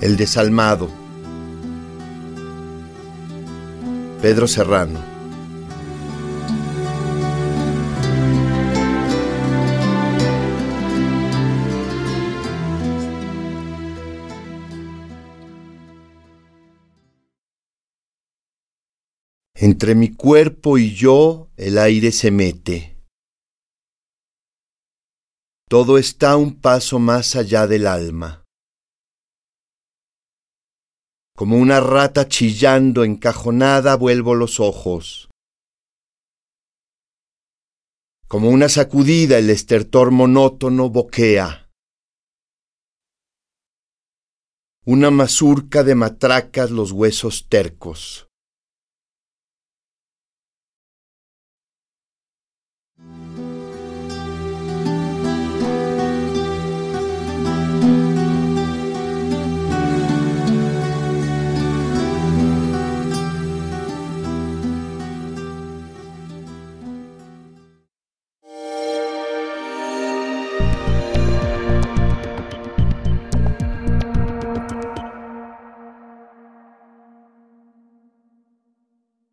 El desalmado. Pedro Serrano. Entre mi cuerpo y yo el aire se mete. Todo está un paso más allá del alma. Como una rata chillando encajonada vuelvo los ojos. Como una sacudida el estertor monótono boquea. Una mazurca de matracas los huesos tercos.